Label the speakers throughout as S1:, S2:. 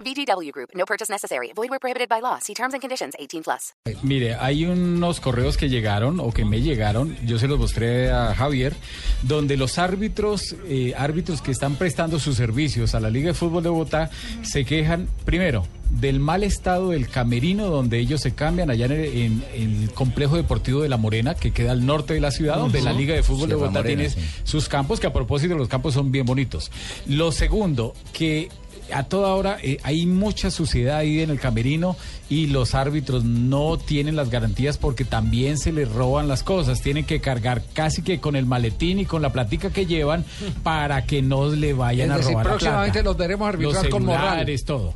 S1: VGW Group. No purchase necessary. Void where prohibited by law. See terms and conditions. 18 plus.
S2: Mire, hay unos correos que llegaron o que me llegaron, yo se los mostré a Javier, donde los árbitros, eh, árbitros que están prestando sus servicios a la Liga de Fútbol de Bogotá se quejan, primero, del mal estado del camerino donde ellos se cambian allá en el, en el complejo deportivo de La Morena, que queda al norte de la ciudad, donde la Liga de Fútbol de Bogotá
S3: Morena,
S2: tiene
S3: sí.
S2: sus campos, que a propósito los campos son bien bonitos. Lo segundo, que a toda hora eh, hay mucha suciedad ahí en el camerino y los árbitros no tienen las garantías porque también se les roban las cosas. Tienen que cargar casi que con el maletín y con la platica que llevan para que no le vayan
S4: Es
S2: a
S4: decir,
S2: robar la
S4: próximamente
S2: plata.
S4: los veremos arbitrar
S2: Los
S4: con
S2: celulares, todo.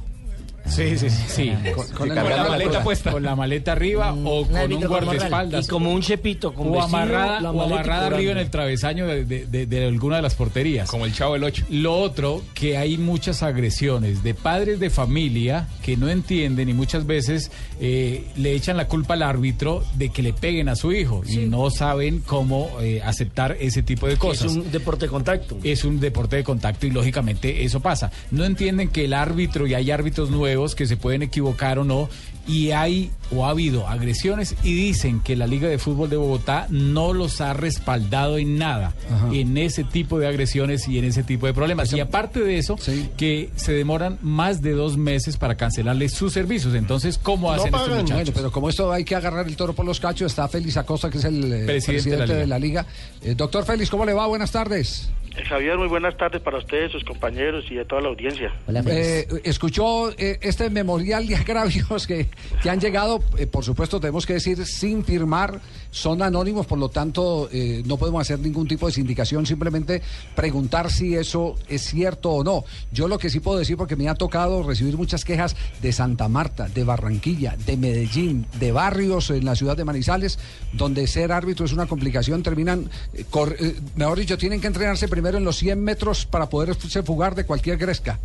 S2: Sí, sí, sí. sí.
S4: Con- con
S2: Con,
S4: el
S2: la maleta
S4: puesta.
S2: Con la maleta arriba o con un guardaespaldas.
S3: Y como un chepito con
S2: o
S3: vestido,
S2: amarrada, o amarrada arriba en el travesaño de, de- de- de alguna de las porterías.
S5: Como el chavo del 8.
S2: Lo otro, que hay muchas agresiones de padres de familia que no entienden y muchas veces eh, le echan la culpa al árbitro de que le peguen a su hijo y no saben cómo eh, aceptar ese tipo de
S3: Es
S2: cosas.
S3: un deporte de contacto.
S2: Es un deporte de contacto y lógicamente eso pasa. No entienden que el árbitro y hay árbitros nuevos que se pueden equivocar o no y hay o ha habido agresiones y dicen que la Liga de Fútbol de Bogotá no los ha respaldado en nada en ese tipo de agresiones y en ese tipo de problemas. Y aparte de eso,
S4: Sí.
S2: que se demoran más de dos meses para cancelarles sus servicios. Entonces, ¿cómo hacen estos
S3: pagan.
S2: muchachos?
S4: Bueno, pero como esto hay que agarrar el toro por los cachos, está Félix Acosta, que es el eh,
S2: Presidente
S4: presidente,
S2: de la
S4: de la Liga. Eh, doctor Félix, ¿cómo le va? Buenas tardes.
S6: Eh, Javier, muy buenas tardes para ustedes, sus compañeros y a toda la audiencia.
S3: Hola.
S4: Eh, ¿Escuchó eh, este memorial de agravios que, que han llegado? Eh, por supuesto, tenemos que decir sin firmar, son anónimos, por lo tanto, eh, no podemos hacer ningún tipo de sindicación, simplemente preguntar si eso es cierto o no. Yo lo que sí puedo decir, porque me ha tocado recibir muchas quejas de Santa Marta, de Barranquilla, de Medellín, de barrios en la ciudad de Manizales, donde ser árbitro es una complicación, terminan, eh, cor- eh, mejor dicho, tienen que entrenarse primero en los 100 metros para poderse fugar de cualquier gresca.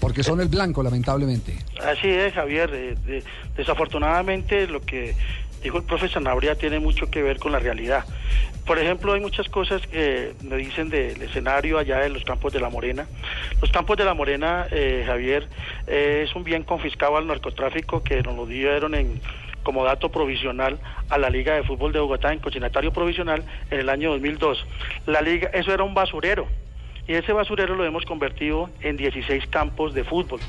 S4: Porque son el blanco, lamentablemente.
S6: Así es, Javier. eh, de- desafortunadamente, lo que dijo el profe Sanabria tiene mucho que ver con la realidad. Por ejemplo, hay muchas cosas que me dicen del escenario allá en los campos de la Morena. Los campos de la Morena, eh, Javier, eh, es un bien confiscado al narcotráfico que nos lo dieron en como dato provisional a la Liga de Fútbol de Bogotá en consignatario provisional en el año 2002. La liga, eso era un basurero. Y ese basurero lo hemos convertido en 16 campos de fútbol,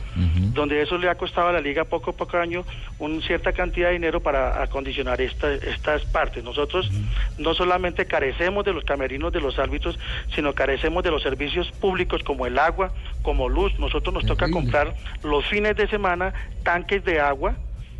S6: donde eso le ha costado a la liga poco a poco año una cierta cantidad de dinero para acondicionar esta- estas partes. Nosotros no solamente carecemos de los camerinos de los árbitros, sino carecemos de los servicios públicos como el agua, como luz. Nosotros nos toca comprar los fines de semana tanques de agua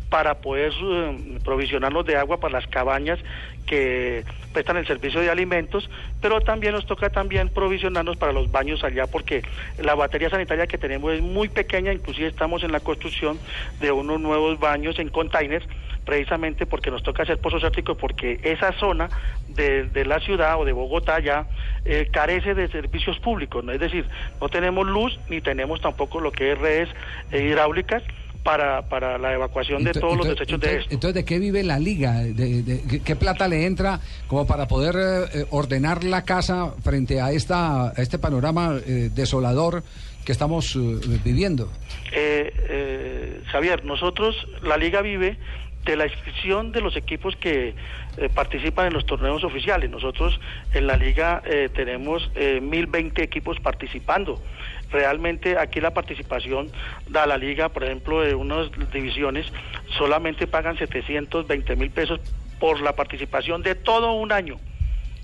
S6: para poder eh, provisionarnos de agua para las cabañas que prestan el servicio de alimentos, pero también nos toca también provisionarnos para los baños allá porque la batería sanitaria que tenemos es muy pequeña, inclusive estamos en la construcción de unos nuevos baños en containers, precisamente porque nos toca hacer pozos sépticos porque esa zona de, la ciudad o de Bogotá ya eh, carece de servicios públicos, ¿no? es decir, no tenemos luz ni tenemos tampoco lo que es redes eh, hidráulicas para, para la evacuación de todos los desechos de esto.
S4: entonces, ¿de qué vive la liga? ¿De, de- qué- plata le entra como para poder eh, eh, ordenar la casa frente a esta a este panorama eh, desolador que estamos eh, viviendo?
S6: Eh, eh, Javier, nosotros, la liga vive de la inscripción de los equipos que eh, participan en los torneos oficiales. Nosotros en la liga eh, tenemos eh, 1020 equipos participando. Realmente aquí la participación da la liga, por ejemplo, de unas divisiones, solamente pagan 720 mil pesos por la participación de todo un año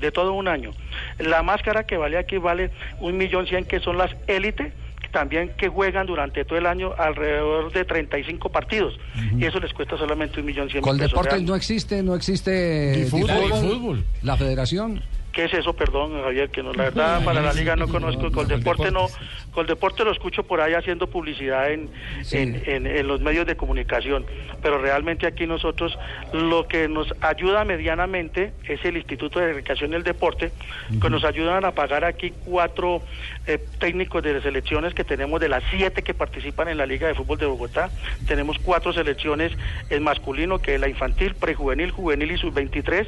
S6: de todo un año. La máscara que vale aquí vale un millón cien que son las élites también que juegan durante todo el año alrededor de 35 partidos y eso les cuesta solamente un millón cien mil pesos.
S4: Coldeportes
S6: real.
S4: no existe, no existe
S2: Ni fútbol,
S4: la federación.
S6: ¿Qué es eso, perdón, Javier? Que no, la verdad para la liga no conozco, Coldeporte no, Coldeporte lo escucho por ahí haciendo publicidad en, en, en- en los medios de comunicación, pero realmente aquí nosotros lo que nos ayuda medianamente es el Instituto de Recreación y el Deporte, que nos ayudan a pagar aquí cuatro eh, técnicos de selecciones que tenemos de las siete que participan en la Liga de Fútbol de Bogotá. Tenemos cuatro selecciones en masculino, que es la infantil, prejuvenil, juvenil y sub-23.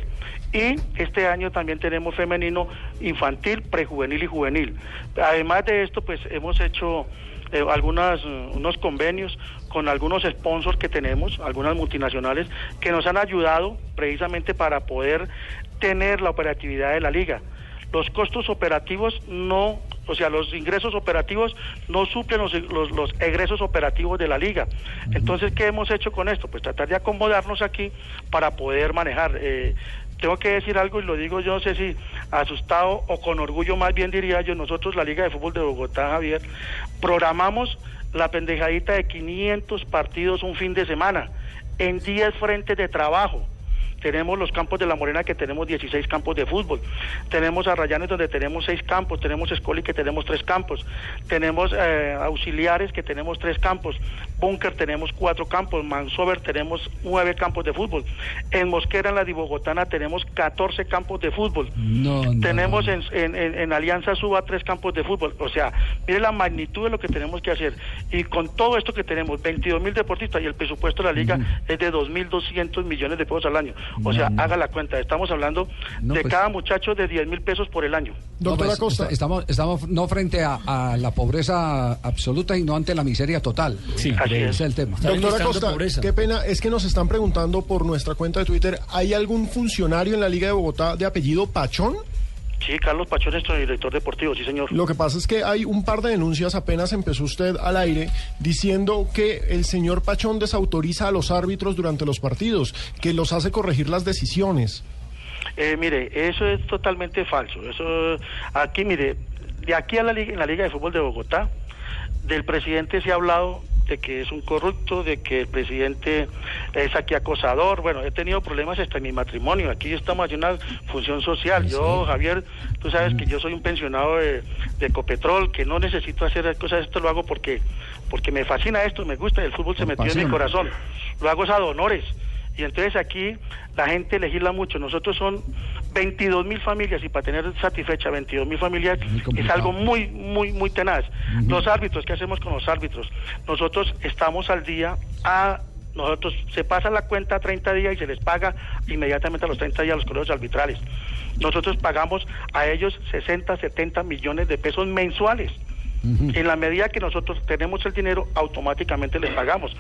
S6: Y este año también tenemos femenino, infantil, prejuvenil y juvenil. Además de esto, pues hemos hecho eh, algunas unos convenios con algunos sponsors que tenemos, algunas multinacionales que nos han ayudado precisamente para poder tener la operatividad de la liga. Los costos operativos no, o sea, los ingresos operativos no suplen los, los, los egresos operativos de la liga. Entonces, ¿qué hemos hecho con esto? Pues tratar de acomodarnos aquí para poder manejar. Eh, tengo que decir algo y lo digo yo no sé si asustado o con orgullo más bien diría yo, nosotros la Liga de Fútbol de Bogotá, Javier, programamos la pendejadita de 500 partidos un fin de semana en 10 frentes de trabajo. Tenemos los campos de La Morena que tenemos 16 campos de fútbol. Tenemos Arrayanes donde tenemos 6 campos. Tenemos Escoli que tenemos 3 campos. Tenemos eh, Auxiliares que tenemos 3 campos. Bunker tenemos 4 campos. Mansover tenemos 9 campos de fútbol. En Mosquera, en la Dibogotana, tenemos 14 campos de fútbol.
S4: No, no,
S6: tenemos en- en- en Alianza Suba 3 campos de fútbol. O sea, mire la magnitud de lo que tenemos que hacer. Y con todo esto que tenemos, 22 mil deportistas y el presupuesto de la liga es de 2.200 millones de pesos al año. O sea, haga la cuenta. Estamos hablando
S4: No,
S6: de
S4: pues-
S6: cada muchacho de 10 mil pesos por el año.
S4: No,
S5: Doctora
S4: pues,
S5: Costa.
S4: est- Estamos, estamos no frente a, a la pobreza absoluta y no ante la miseria total.
S2: Sí,
S6: Así
S4: Ese
S6: es.
S4: es el tema.
S5: Doctora Costa,
S3: pobreza.
S5: qué pena, es que nos están preguntando por nuestra cuenta de Twitter, ¿hay algún funcionario en la Liga de Bogotá de apellido Pachón?
S6: Sí, Carlos Pachón es nuestro director deportivo, sí señor.
S5: Lo que pasa es que hay un par de denuncias, apenas empezó usted al aire, diciendo que el señor Pachón desautoriza a los árbitros durante los partidos, que los hace corregir las decisiones.
S6: Eh, mire, eso es totalmente falso. Eso, aquí, mire, de aquí a la liga, en la Liga de Fútbol de Bogotá, del presidente se ha hablado de que es un corrupto, de que el presidente es aquí acosador. Bueno, he tenido problemas hasta en mi matrimonio. Aquí estamos haciendo una función social. Yo, Javier, tú sabes que yo soy un pensionado de, de Ecopetrol, que no necesito hacer cosas. Esto lo hago porque porque me fascina esto, me gusta. El fútbol se metió en mi corazón. Lo hago es a honores. Y entonces aquí la gente legisla mucho. Nosotros son 22 mil familias y para tener satisfecha 22 mil familias es algo muy, muy, muy tenaz. Los árbitros, ¿qué hacemos con los árbitros? Nosotros estamos al día a... Nosotros se pasa la cuenta a 30 días y se les paga inmediatamente a los 30 días los colegios arbitrales. Nosotros pagamos a ellos 60, 70 millones de pesos mensuales. En la medida que nosotros tenemos el dinero, automáticamente les pagamos.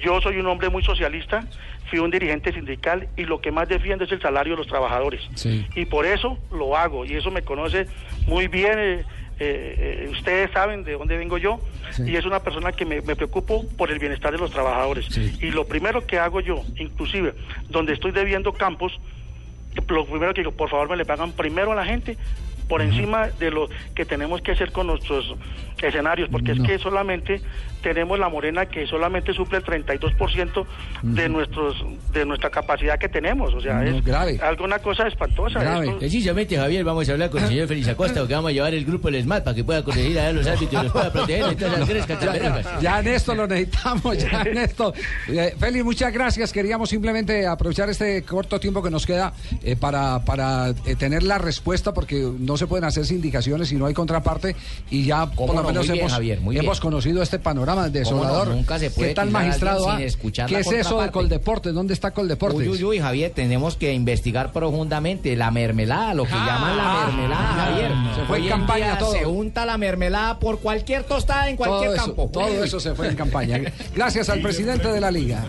S6: Yo soy un hombre muy socialista, fui un dirigente sindical y lo que más defiendo es el salario de los trabajadores.
S4: Sí.
S6: Y por eso lo hago, y eso me conoce muy bien. eh, eh, eh, ustedes saben de dónde vengo yo,
S4: Sí.
S6: y es una persona que me, me preocupo por el bienestar de los trabajadores.
S4: Sí.
S6: Y lo primero que hago yo, inclusive, donde estoy debiendo campos, lo primero que digo, por favor me le pagan primero a la gente por encima de lo que tenemos que hacer con nuestros escenarios, porque
S4: No.
S6: es que solamente tenemos la morena que solamente suple el 32% de nuestros de nuestra capacidad que tenemos, o sea,
S4: No,
S6: es
S4: grave.
S6: algo una cosa espantosa.
S4: Grave.
S6: Esto-
S7: Precisamente, Javier, vamos a hablar con el señor Félix Acosta, porque vamos a llevar el grupo del SMAT para que pueda corregir a los árbitros y los pueda proteger.
S4: Ya en esto lo necesitamos, ya en esto. Eh, Félix, muchas gracias. Queríamos simplemente aprovechar este corto tiempo que nos queda eh, para, para eh, tener la respuesta, porque no se pueden hacer indicaciones si no hay contraparte. Y ya por
S7: ¿Cómo
S4: lo
S7: no?
S4: menos
S7: bien,
S4: hemos,
S7: Javier,
S4: hemos
S7: bien.
S4: conocido este panorama desolador.
S7: ¿Cómo no? Nunca se puede
S4: ¿Qué tal,
S7: a
S4: magistrado?
S7: sin
S4: Ah?
S7: escuchar
S4: ¿Qué es eso de? Coldeportes? ¿Dónde está Coldeportes?
S7: Uy, uy, uy, Javier, tenemos que investigar profundamente la mermelada, lo que llaman la mermelada, Javier.
S4: Se fue en campaña
S7: día
S4: todo.
S7: Se unta la mermelada por cualquier tostada en
S4: todo
S7: cualquier
S4: eso,
S7: campo.
S4: todo eso se fue en campaña. Gracias al presidente de la liga.